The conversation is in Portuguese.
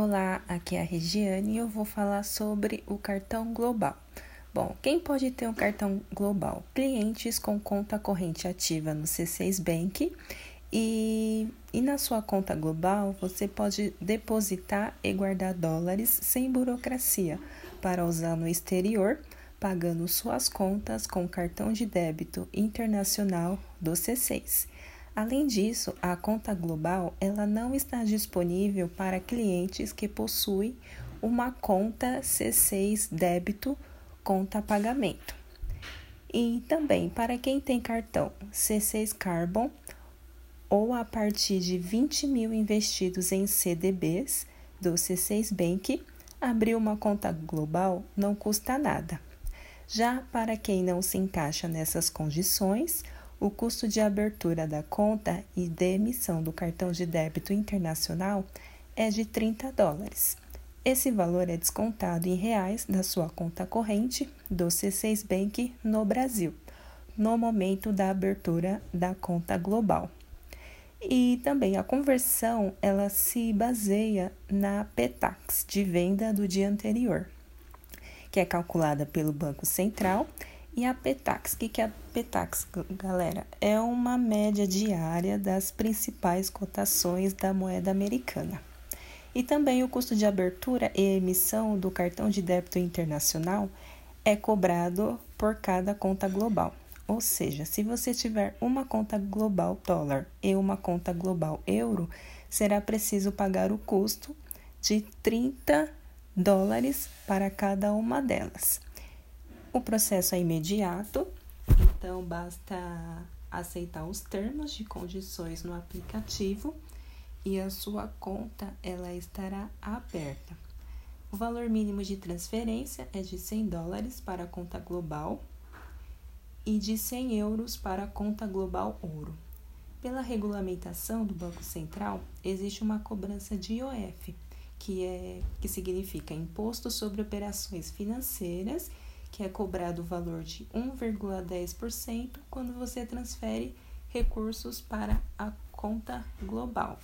Olá, aqui é a Regiane e eu vou falar sobre o cartão global. Bom, quem pode ter um cartão global? Clientes com conta corrente ativa no C6 Bank e, e na sua conta global você pode depositar e guardar dólares sem burocracia para usar no exterior, pagando suas contas com cartão de débito internacional do C6. Além disso, a conta global ela não está disponível para clientes que possuem uma conta C6 débito conta pagamento. E também para quem tem cartão C6 Carbon ou a partir de 20 mil investidos em CDBs do C6 Bank, abrir uma conta global não custa nada. Já para quem não se encaixa nessas condições, o custo de abertura da conta e de emissão do cartão de débito internacional é de 30 dólares. Esse valor é descontado em reais da sua conta corrente do C6 Bank no Brasil, no momento da abertura da conta global. E também a conversão ela se baseia na PETAX de venda do dia anterior, que é calculada pelo Banco Central e a Petax, o que, é a Petax, galera? É uma média diária das principais cotações da moeda americana. E também o custo de abertura e emissão do cartão de débito internacional é cobrado por cada conta global. Ou seja, se você tiver uma conta global dólar e uma conta global euro, será preciso pagar o custo de 30 dólares para cada uma delas. O processo é imediato, então basta aceitar os termos de condições no aplicativo e a sua conta ela estará aberta. O valor mínimo de transferência é de 100 dólares para a conta global e de 100 euros para a conta global ouro. Pela regulamentação do Banco Central, existe uma cobrança de IOF, que, é, que significa Imposto sobre Operações Financeiras que é cobrado o valor de 1,10% quando você transfere recursos para a conta global.